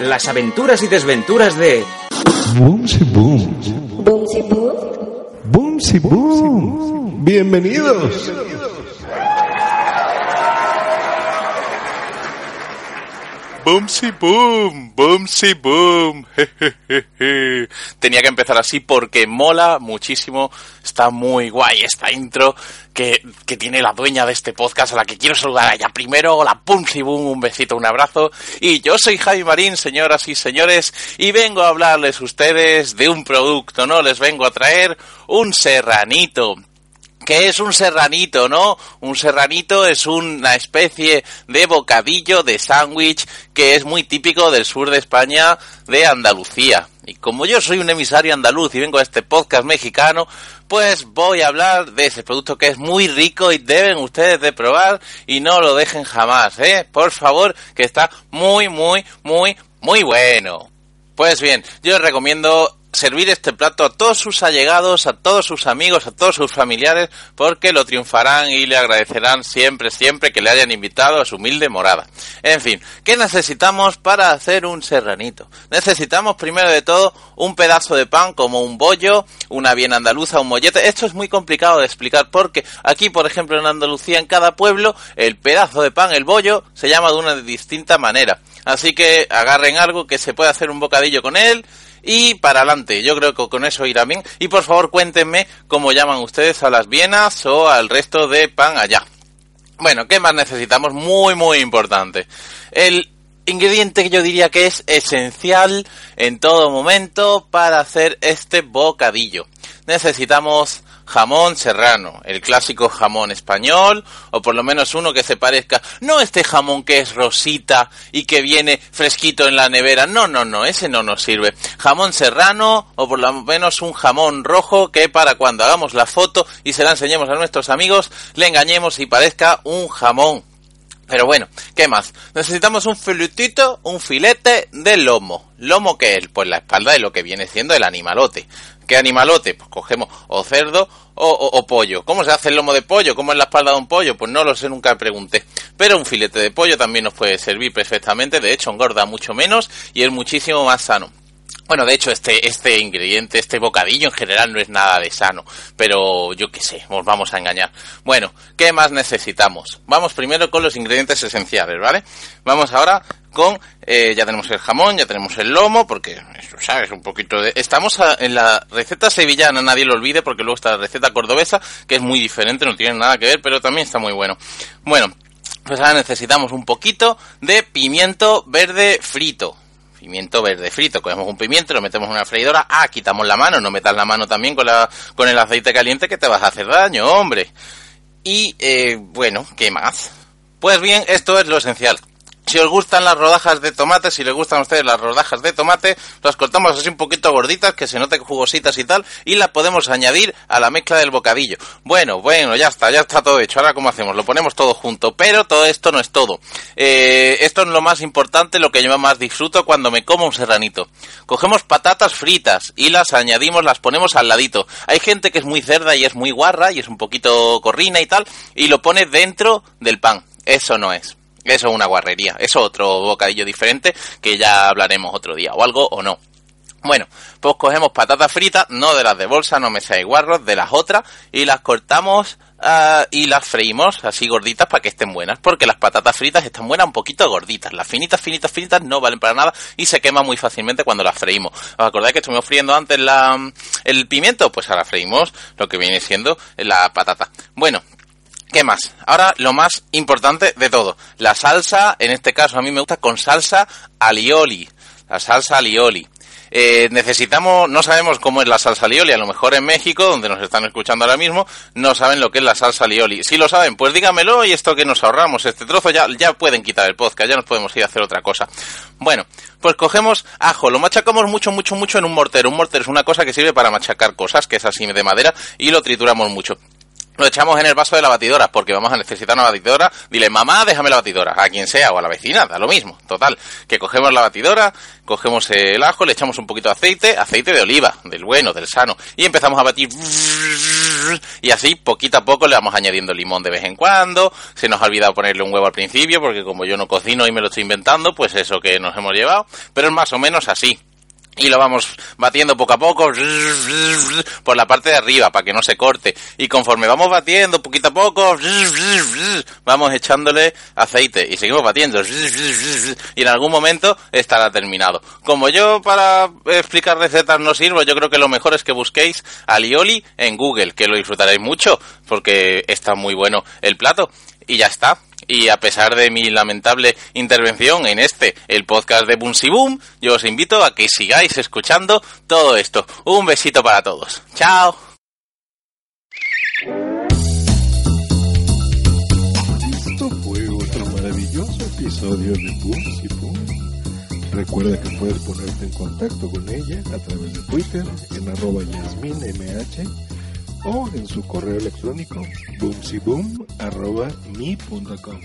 Las aventuras y desventuras de Boomsy Boom. Boomsy Boom. Boomsy Boom. Bienvenidos. Boomsy boom, boomsy boom. Tenía que empezar así porque mola muchísimo. Está muy guay esta intro que, que tiene la dueña de este podcast a la que quiero saludar allá primero. Hola, boomsy boom, un besito, un abrazo. Y yo soy Javi Marín, señoras y señores, y vengo a hablarles ustedes de un producto, ¿no? Les vengo a traer un serranito que es un serranito, ¿no? Un serranito es una especie de bocadillo de sándwich que es muy típico del sur de España, de Andalucía. Y como yo soy un emisario andaluz y vengo a este podcast mexicano, pues voy a hablar de ese producto que es muy rico y deben ustedes de probar y no lo dejen jamás, ¿eh? Por favor, que está muy, muy, muy, muy bueno. Pues bien, yo recomiendo servir este plato a todos sus allegados, a todos sus amigos, a todos sus familiares, porque lo triunfarán y le agradecerán siempre, siempre que le hayan invitado a su humilde morada. En fin, ¿qué necesitamos para hacer un serranito? Necesitamos primero de todo un pedazo de pan como un bollo, una bien andaluza, un mollete. Esto es muy complicado de explicar porque aquí, por ejemplo, en Andalucía, en cada pueblo, el pedazo de pan, el bollo, se llama de una distinta manera. Así que agarren algo que se pueda hacer un bocadillo con él, y para adelante. Yo creo que con eso irá bien. Y por favor cuéntenme cómo llaman ustedes a las vienas o al resto de pan allá. Bueno, ¿qué más necesitamos? Muy, muy importante. El ingrediente que yo diría que es esencial en todo momento para hacer este bocadillo. Necesitamos jamón serrano, el clásico jamón español, o por lo menos uno que se parezca, no este jamón que es rosita y que viene fresquito en la nevera, no, no, no, ese no nos sirve. Jamón serrano, o por lo menos un jamón rojo que para cuando hagamos la foto y se la enseñemos a nuestros amigos, le engañemos y parezca un jamón. Pero bueno, ¿qué más? Necesitamos un filetito, un filete de lomo. ¿Lomo qué es? Pues la espalda de lo que viene siendo el animalote. ¿Qué animalote? Pues cogemos o cerdo o, o, o, pollo. ¿Cómo se hace el lomo de pollo? ¿Cómo es la espalda de un pollo? Pues no lo sé, nunca pregunté. Pero un filete de pollo también nos puede servir perfectamente. De hecho, engorda mucho menos y es muchísimo más sano. Bueno, de hecho, este, este ingrediente, este bocadillo en general no es nada de sano, pero yo qué sé, os vamos a engañar. Bueno, ¿qué más necesitamos? Vamos primero con los ingredientes esenciales, ¿vale? Vamos ahora con, eh, ya tenemos el jamón, ya tenemos el lomo, porque, eso, ¿sabes? Un poquito de... Estamos en la receta sevillana, nadie lo olvide, porque luego está la receta cordobesa, que es muy diferente, no tiene nada que ver, pero también está muy bueno. Bueno, pues ahora necesitamos un poquito de pimiento verde frito pimiento verde frito. Cogemos un pimiento, lo metemos en una freidora. Ah, quitamos la mano. No metas la mano también con, la, con el aceite caliente que te vas a hacer daño, hombre. Y, eh, bueno, ¿qué más? Pues bien, esto es lo esencial. Si os gustan las rodajas de tomate, si les gustan a ustedes las rodajas de tomate, las cortamos así un poquito gorditas, que se note jugositas y tal, y las podemos añadir a la mezcla del bocadillo. Bueno, bueno, ya está, ya está todo hecho. Ahora, ¿cómo hacemos? Lo ponemos todo junto, pero todo esto no es todo. Eh, esto es lo más importante, lo que yo más disfruto cuando me como un serranito. Cogemos patatas fritas y las añadimos, las ponemos al ladito. Hay gente que es muy cerda y es muy guarra y es un poquito corrina y tal, y lo pone dentro del pan. Eso no es. Eso es una guarrería, eso es otro bocadillo diferente que ya hablaremos otro día, o algo o no. Bueno, pues cogemos patatas fritas, no de las de bolsa, no me seáis guarros, de las otras, y las cortamos uh, y las freímos así gorditas para que estén buenas, porque las patatas fritas están buenas un poquito gorditas. Las finitas, finitas, finitas no valen para nada y se queman muy fácilmente cuando las freímos. ¿Os acordáis que estuvimos friendo antes la, el pimiento? Pues ahora freímos lo que viene siendo la patata. Bueno, ¿Qué más? Ahora lo más importante de todo. La salsa, en este caso a mí me gusta con salsa alioli. La salsa alioli. Eh, necesitamos, no sabemos cómo es la salsa alioli, a lo mejor en México, donde nos están escuchando ahora mismo, no saben lo que es la salsa alioli. Si lo saben, pues dígamelo y esto que nos ahorramos, este trozo ya, ya pueden quitar el podcast, ya nos podemos ir a hacer otra cosa. Bueno, pues cogemos ajo, lo machacamos mucho, mucho, mucho en un mortero. Un mortero es una cosa que sirve para machacar cosas, que es así de madera, y lo trituramos mucho lo echamos en el vaso de la batidora, porque vamos a necesitar una batidora. Dile, mamá, déjame la batidora, a quien sea, o a la vecina, da lo mismo. Total, que cogemos la batidora, cogemos el ajo, le echamos un poquito de aceite, aceite de oliva, del bueno, del sano, y empezamos a batir. Y así, poquito a poco, le vamos añadiendo limón de vez en cuando. Se nos ha olvidado ponerle un huevo al principio, porque como yo no cocino y me lo estoy inventando, pues eso que nos hemos llevado. Pero es más o menos así y lo vamos batiendo poco a poco por la parte de arriba para que no se corte. Y conforme vamos batiendo poquito a poco vamos echándole aceite. Y seguimos batiendo y en algún momento estará terminado. Como yo para explicar recetas no sirvo yo creo que lo mejor es que busquéis alioli en Google que lo disfrutaréis mucho porque está muy bueno el plato. Y ya está y a pesar de mi lamentable intervención en este, el podcast de Boom Boom, yo os invito a que sigáis escuchando todo esto. Un besito para todos. Chao. Esto fue otro maravilloso episodio de Boom Boom. Recuerda que puedes ponerte en contacto con ella a través de Twitter en arroba yasminmh o en su correo electrónico boomsyboom.me.com.